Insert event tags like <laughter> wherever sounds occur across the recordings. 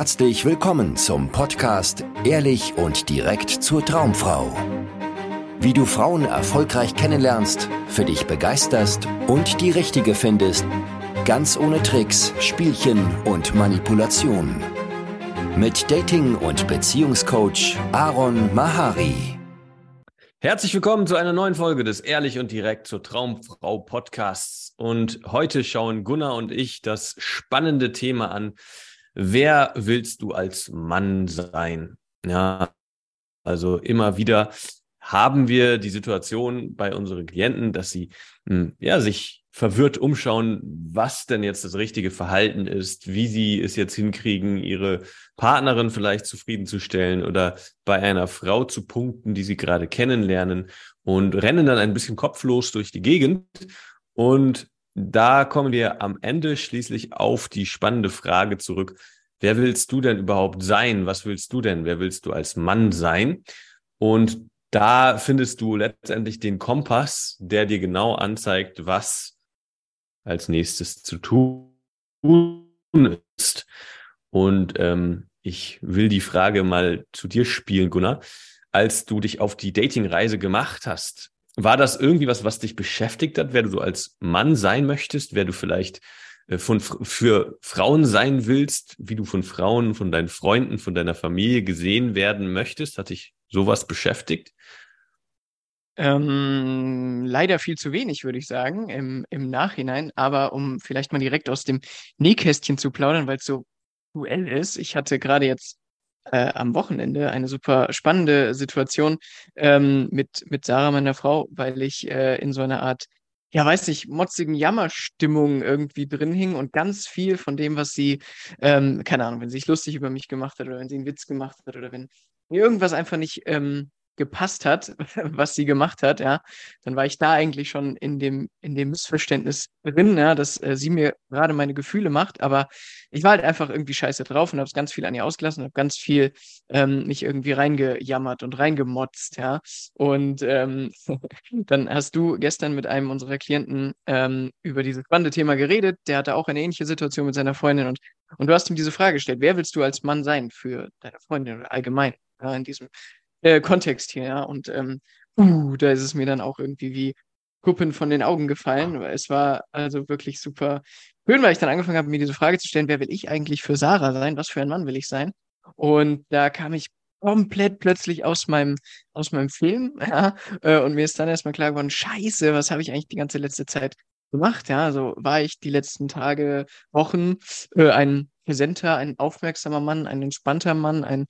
herzlich willkommen zum Podcast Ehrlich und direkt zur Traumfrau. Wie du Frauen erfolgreich kennenlernst, für dich begeisterst und die richtige findest, ganz ohne Tricks, Spielchen und Manipulation. Mit Dating- und Beziehungscoach Aaron Mahari. Herzlich willkommen zu einer neuen Folge des Ehrlich und Direkt zur Traumfrau Podcasts. Und heute schauen Gunnar und ich das spannende Thema an. Wer willst du als Mann sein? Ja, also immer wieder haben wir die Situation bei unseren Klienten, dass sie hm, ja sich verwirrt umschauen, was denn jetzt das richtige Verhalten ist, wie sie es jetzt hinkriegen, ihre Partnerin vielleicht zufriedenzustellen oder bei einer Frau zu punkten, die sie gerade kennenlernen und rennen dann ein bisschen kopflos durch die Gegend. Und da kommen wir am Ende schließlich auf die spannende Frage zurück. Wer willst du denn überhaupt sein? Was willst du denn? Wer willst du als Mann sein? Und da findest du letztendlich den Kompass, der dir genau anzeigt, was als nächstes zu tun ist. Und ähm, ich will die Frage mal zu dir spielen, Gunnar. Als du dich auf die Datingreise gemacht hast, war das irgendwie was, was dich beschäftigt hat, wer du so als Mann sein möchtest, wer du vielleicht äh, von, für Frauen sein willst, wie du von Frauen, von deinen Freunden, von deiner Familie gesehen werden möchtest? Hat dich sowas beschäftigt? Ähm, leider viel zu wenig, würde ich sagen, im, im Nachhinein. Aber um vielleicht mal direkt aus dem Nähkästchen zu plaudern, weil es so aktuell ist. Ich hatte gerade jetzt äh, am Wochenende. Eine super spannende Situation ähm, mit, mit Sarah, meiner Frau, weil ich äh, in so einer Art, ja, weiß nicht, motzigen Jammerstimmung irgendwie drin hing und ganz viel von dem, was sie, ähm, keine Ahnung, wenn sie sich lustig über mich gemacht hat oder wenn sie einen Witz gemacht hat oder wenn irgendwas einfach nicht ähm, gepasst hat, <laughs> was sie gemacht hat, ja, dann war ich da eigentlich schon in dem, in dem Missverständnis drin, ja, dass äh, sie mir gerade meine Gefühle macht, aber ich war halt einfach irgendwie scheiße drauf und habe es ganz viel an ihr ausgelassen, habe ganz viel ähm, mich irgendwie reingejammert und reingemotzt, ja. Und ähm, <laughs> dann hast du gestern mit einem unserer Klienten ähm, über dieses spannende Thema geredet, der hatte auch eine ähnliche Situation mit seiner Freundin und, und du hast ihm diese Frage gestellt, wer willst du als Mann sein für deine Freundin oder allgemein? Ja, in diesem äh, Kontext hier, ja. Und ähm, uh, da ist es mir dann auch irgendwie wie Kuppen von den Augen gefallen. Es war also wirklich super schön, weil ich dann angefangen habe, mir diese Frage zu stellen, wer will ich eigentlich für Sarah sein? Was für ein Mann will ich sein? Und da kam ich komplett plötzlich aus meinem, aus meinem Film, <laughs> ja, äh, und mir ist dann erstmal klar geworden, scheiße, was habe ich eigentlich die ganze letzte Zeit gemacht, ja, also war ich die letzten Tage, Wochen äh, ein präsenter, ein aufmerksamer Mann, ein entspannter Mann, ein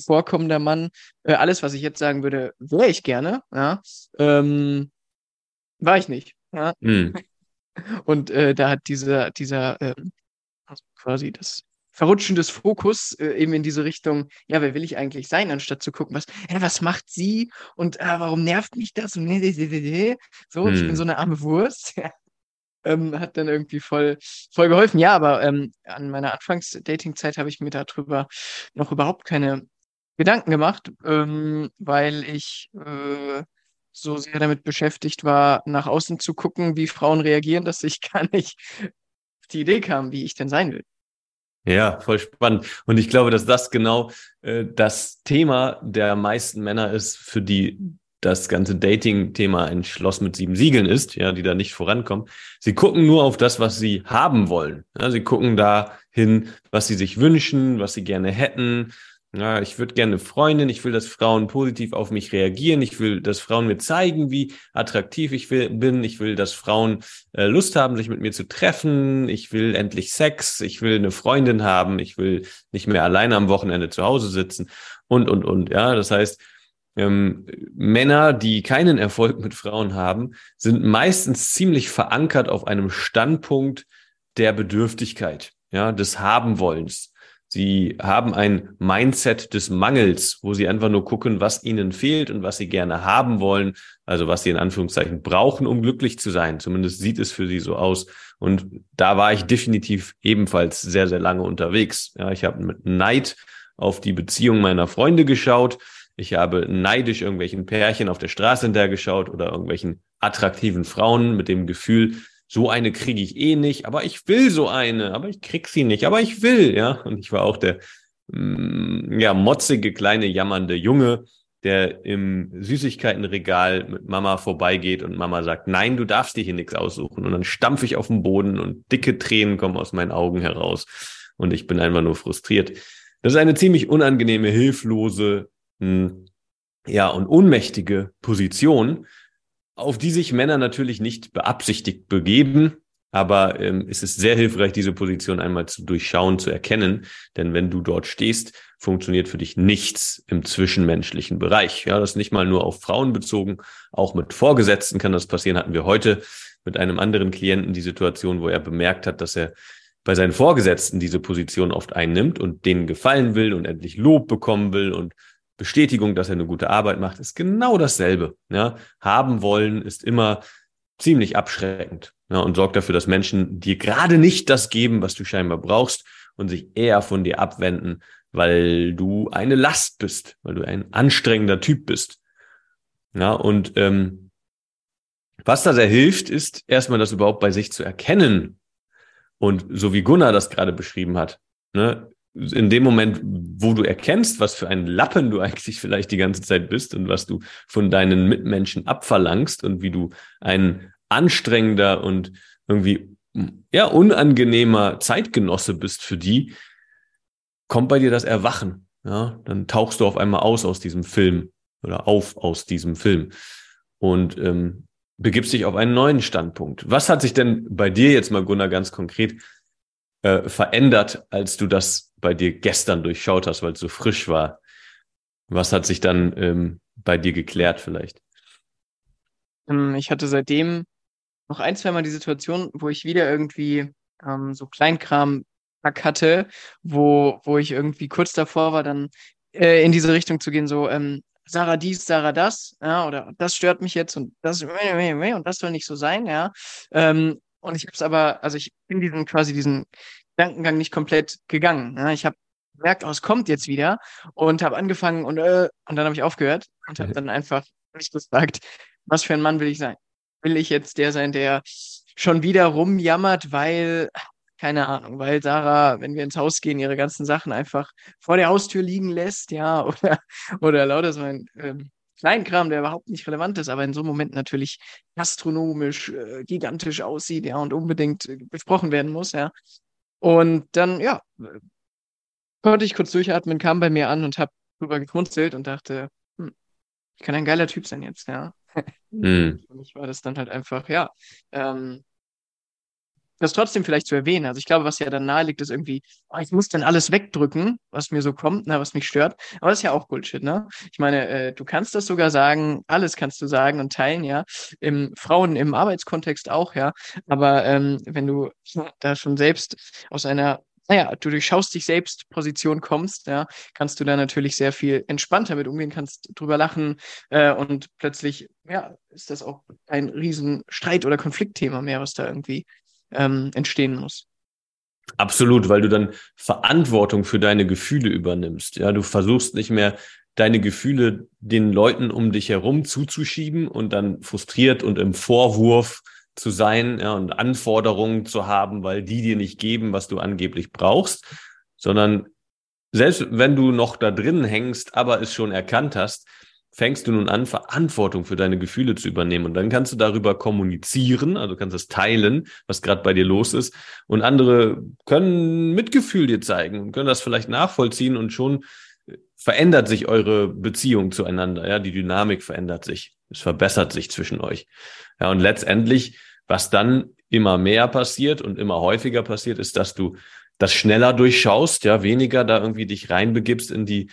zuvorkommender Mann. Äh, alles, was ich jetzt sagen würde, wäre ich gerne, ja. Ähm, war ich nicht. Ja? Mhm. <laughs> Und äh, da hat dieser, dieser äh, also quasi das Verrutschen des Fokus äh, eben in diese Richtung, ja, wer will ich eigentlich sein, anstatt zu gucken, was, ja, was macht sie und äh, warum nervt mich das? Und, <laughs> so, hm. ich bin hm. so eine arme Wurst. <laughs> ähm, hat dann irgendwie voll, voll geholfen. Ja, aber ähm, an meiner Anfangs-Dating-Zeit habe ich mir darüber noch überhaupt keine Gedanken gemacht, ähm, weil ich äh, so sehr damit beschäftigt war, nach außen zu gucken, wie Frauen reagieren, dass ich <laughs> gar nicht auf die Idee kam, wie ich denn sein will. Ja, voll spannend. Und ich glaube, dass das genau äh, das Thema der meisten Männer ist, für die das ganze Dating-Thema ein Schloss mit sieben Siegeln ist, ja, die da nicht vorankommen. Sie gucken nur auf das, was sie haben wollen. Ja, sie gucken da hin, was sie sich wünschen, was sie gerne hätten, ja, ich würde gerne Freundin, ich will, dass Frauen positiv auf mich reagieren, ich will, dass Frauen mir zeigen, wie attraktiv ich will, bin, ich will, dass Frauen äh, Lust haben, sich mit mir zu treffen, ich will endlich Sex, ich will eine Freundin haben, ich will nicht mehr alleine am Wochenende zu Hause sitzen und, und, und. Ja, das heißt, ähm, Männer, die keinen Erfolg mit Frauen haben, sind meistens ziemlich verankert auf einem Standpunkt der Bedürftigkeit, ja, des Habenwollens. Sie haben ein Mindset des Mangels, wo sie einfach nur gucken, was ihnen fehlt und was sie gerne haben wollen, also was sie in Anführungszeichen brauchen, um glücklich zu sein. Zumindest sieht es für sie so aus. Und da war ich definitiv ebenfalls sehr, sehr lange unterwegs. Ja, ich habe mit Neid auf die Beziehung meiner Freunde geschaut. Ich habe neidisch irgendwelchen Pärchen auf der Straße hintergeschaut oder irgendwelchen attraktiven Frauen mit dem Gefühl, so eine kriege ich eh nicht, aber ich will so eine, aber ich krieg sie nicht, aber ich will, ja. Und ich war auch der mm, ja, motzige, kleine, jammernde Junge, der im Süßigkeitenregal mit Mama vorbeigeht und Mama sagt, nein, du darfst dir hier nichts aussuchen. Und dann stampfe ich auf den Boden und dicke Tränen kommen aus meinen Augen heraus. Und ich bin einfach nur frustriert. Das ist eine ziemlich unangenehme, hilflose, hm, ja, und ohnmächtige Position, auf die sich Männer natürlich nicht beabsichtigt begeben, aber ähm, es ist sehr hilfreich, diese Position einmal zu durchschauen, zu erkennen. Denn wenn du dort stehst, funktioniert für dich nichts im zwischenmenschlichen Bereich. Ja, das ist nicht mal nur auf Frauen bezogen. Auch mit Vorgesetzten kann das passieren. Hatten wir heute mit einem anderen Klienten die Situation, wo er bemerkt hat, dass er bei seinen Vorgesetzten diese Position oft einnimmt und denen gefallen will und endlich Lob bekommen will und Bestätigung, dass er eine gute Arbeit macht, ist genau dasselbe. Ja, haben wollen ist immer ziemlich abschreckend ja, und sorgt dafür, dass Menschen dir gerade nicht das geben, was du scheinbar brauchst und sich eher von dir abwenden, weil du eine Last bist, weil du ein anstrengender Typ bist. Ja, und ähm, was da sehr hilft, ist erstmal das überhaupt bei sich zu erkennen. Und so wie Gunnar das gerade beschrieben hat, ne, in dem Moment, wo du erkennst, was für ein Lappen du eigentlich vielleicht die ganze Zeit bist und was du von deinen Mitmenschen abverlangst und wie du ein anstrengender und irgendwie ja unangenehmer Zeitgenosse bist für die, kommt bei dir das Erwachen. Ja, dann tauchst du auf einmal aus aus diesem Film oder auf aus diesem Film und ähm, begibst dich auf einen neuen Standpunkt. Was hat sich denn bei dir jetzt mal, Gunnar, ganz konkret äh, verändert, als du das bei dir gestern durchschaut hast, weil es so frisch war? Was hat sich dann ähm, bei dir geklärt vielleicht? Ähm, ich hatte seitdem noch ein, zwei Mal die Situation, wo ich wieder irgendwie ähm, so Kleinkram hatte, wo, wo ich irgendwie kurz davor war, dann äh, in diese Richtung zu gehen, so, ähm, Sarah dies, Sarah das, ja, oder das stört mich jetzt und das und das soll nicht so sein, ja. Ähm, und ich habe es aber, also ich bin diesen quasi diesen Gedankengang nicht komplett gegangen. Ja. Ich habe gemerkt, oh, es kommt jetzt wieder und habe angefangen und äh, und dann habe ich aufgehört und habe dann einfach mich gefragt, was für ein Mann will ich sein? Will ich jetzt der sein, der schon wieder rumjammert, weil keine Ahnung, weil Sarah, wenn wir ins Haus gehen, ihre ganzen Sachen einfach vor der Haustür liegen lässt, ja, <laughs> oder, oder lauter so ein ähm, Kleinkram, der überhaupt nicht relevant ist, aber in so einem Moment natürlich gastronomisch äh, gigantisch aussieht, ja, und unbedingt äh, besprochen werden muss, ja. Und dann, ja, konnte ich kurz durchatmen, kam bei mir an und habe drüber gekunstelt und dachte, hm, ich kann ein geiler Typ sein jetzt, ja. Mm. Für mich war das dann halt einfach, ja, ähm, das trotzdem vielleicht zu erwähnen. Also ich glaube, was ja dann nahe liegt, ist irgendwie, oh, ich muss dann alles wegdrücken, was mir so kommt, ne, was mich stört. Aber das ist ja auch Bullshit, ne? Ich meine, äh, du kannst das sogar sagen, alles kannst du sagen und teilen, ja. Im Frauen im Arbeitskontext auch, ja. Aber ähm, wenn du da schon selbst aus einer naja, du durchschaust dich selbst Position kommst, ja, kannst du da natürlich sehr viel entspannter mit umgehen, kannst drüber lachen äh, und plötzlich, ja, ist das auch ein riesen Streit- oder Konfliktthema mehr, was da irgendwie ähm, entstehen muss. Absolut, weil du dann Verantwortung für deine Gefühle übernimmst. Ja, du versuchst nicht mehr deine Gefühle den Leuten um dich herum zuzuschieben und dann frustriert und im Vorwurf zu sein ja, und Anforderungen zu haben, weil die dir nicht geben, was du angeblich brauchst, sondern selbst wenn du noch da drin hängst, aber es schon erkannt hast, fängst du nun an, Verantwortung für deine Gefühle zu übernehmen. Und dann kannst du darüber kommunizieren, also kannst es teilen, was gerade bei dir los ist. Und andere können Mitgefühl dir zeigen und können das vielleicht nachvollziehen und schon verändert sich eure Beziehung zueinander. Ja, die Dynamik verändert sich. Es verbessert sich zwischen euch. Ja, und letztendlich, was dann immer mehr passiert und immer häufiger passiert, ist, dass du das schneller durchschaust, ja, weniger da irgendwie dich reinbegibst in die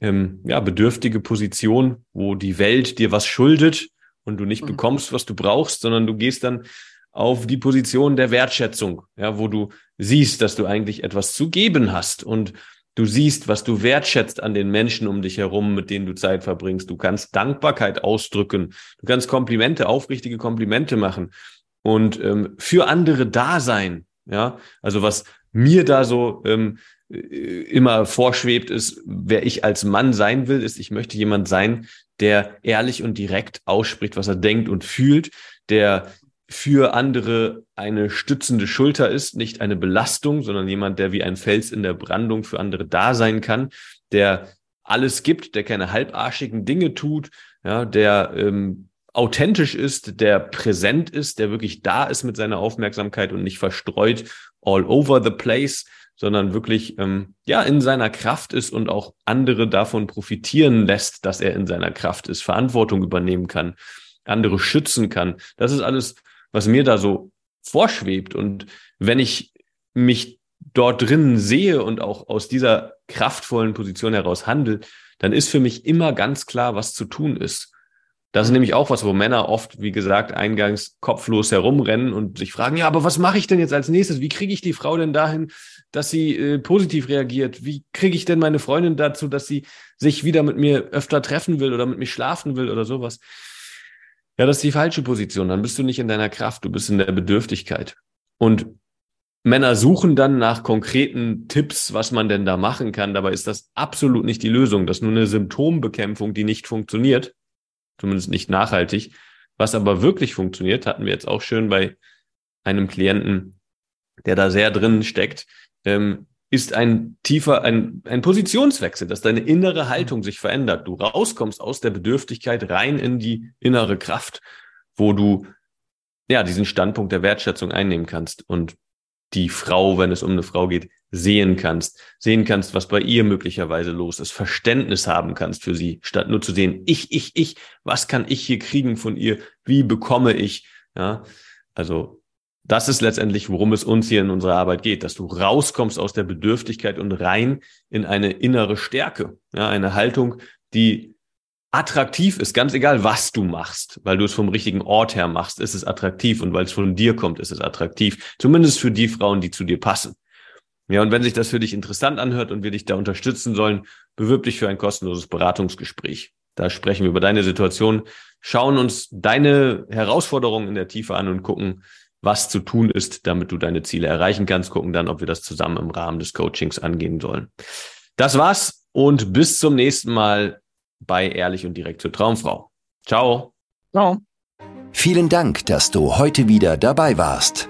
ähm, ja, bedürftige Position, wo die Welt dir was schuldet und du nicht mhm. bekommst, was du brauchst, sondern du gehst dann auf die Position der Wertschätzung, ja, wo du siehst, dass du eigentlich etwas zu geben hast und du siehst, was du wertschätzt an den Menschen um dich herum, mit denen du Zeit verbringst. Du kannst Dankbarkeit ausdrücken, du kannst Komplimente, aufrichtige Komplimente machen und ähm, für andere da sein. Ja, also was mir da so ähm, äh, immer vorschwebt, ist, wer ich als Mann sein will, ist, ich möchte jemand sein, der ehrlich und direkt ausspricht, was er denkt und fühlt, der für andere eine stützende Schulter ist, nicht eine Belastung, sondern jemand, der wie ein Fels in der Brandung für andere da sein kann, der alles gibt, der keine halbarschigen Dinge tut, ja, der ähm, authentisch ist, der präsent ist, der wirklich da ist mit seiner Aufmerksamkeit und nicht verstreut all over the place, sondern wirklich ähm, ja in seiner Kraft ist und auch andere davon profitieren lässt, dass er in seiner Kraft ist, Verantwortung übernehmen kann, andere schützen kann. Das ist alles, was mir da so vorschwebt. Und wenn ich mich dort drinnen sehe und auch aus dieser kraftvollen Position heraus handle, dann ist für mich immer ganz klar, was zu tun ist. Das ist nämlich auch was, wo Männer oft, wie gesagt, eingangs kopflos herumrennen und sich fragen, ja, aber was mache ich denn jetzt als nächstes? Wie kriege ich die Frau denn dahin, dass sie äh, positiv reagiert? Wie kriege ich denn meine Freundin dazu, dass sie sich wieder mit mir öfter treffen will oder mit mir schlafen will oder sowas? Ja, das ist die falsche Position. Dann bist du nicht in deiner Kraft, du bist in der Bedürftigkeit. Und Männer suchen dann nach konkreten Tipps, was man denn da machen kann. Dabei ist das absolut nicht die Lösung. Das ist nur eine Symptombekämpfung, die nicht funktioniert zumindest nicht nachhaltig. Was aber wirklich funktioniert, hatten wir jetzt auch schön bei einem Klienten, der da sehr drin steckt, ähm, ist ein tiefer, ein, ein Positionswechsel, dass deine innere Haltung sich verändert. Du rauskommst aus der Bedürftigkeit rein in die innere Kraft, wo du ja diesen Standpunkt der Wertschätzung einnehmen kannst und die Frau, wenn es um eine Frau geht, sehen kannst, sehen kannst, was bei ihr möglicherweise los ist, Verständnis haben kannst für sie, statt nur zu sehen, ich, ich, ich, was kann ich hier kriegen von ihr, wie bekomme ich, ja, also das ist letztendlich, worum es uns hier in unserer Arbeit geht, dass du rauskommst aus der Bedürftigkeit und rein in eine innere Stärke, ja, eine Haltung, die attraktiv ist, ganz egal, was du machst, weil du es vom richtigen Ort her machst, ist es attraktiv und weil es von dir kommt, ist es attraktiv. Zumindest für die Frauen, die zu dir passen. Ja, und wenn sich das für dich interessant anhört und wir dich da unterstützen sollen, bewirb dich für ein kostenloses Beratungsgespräch. Da sprechen wir über deine Situation, schauen uns deine Herausforderungen in der Tiefe an und gucken, was zu tun ist, damit du deine Ziele erreichen kannst, gucken dann, ob wir das zusammen im Rahmen des Coachings angehen sollen. Das war's und bis zum nächsten Mal bei Ehrlich und direkt zur Traumfrau. Ciao. Ciao. Vielen Dank, dass du heute wieder dabei warst.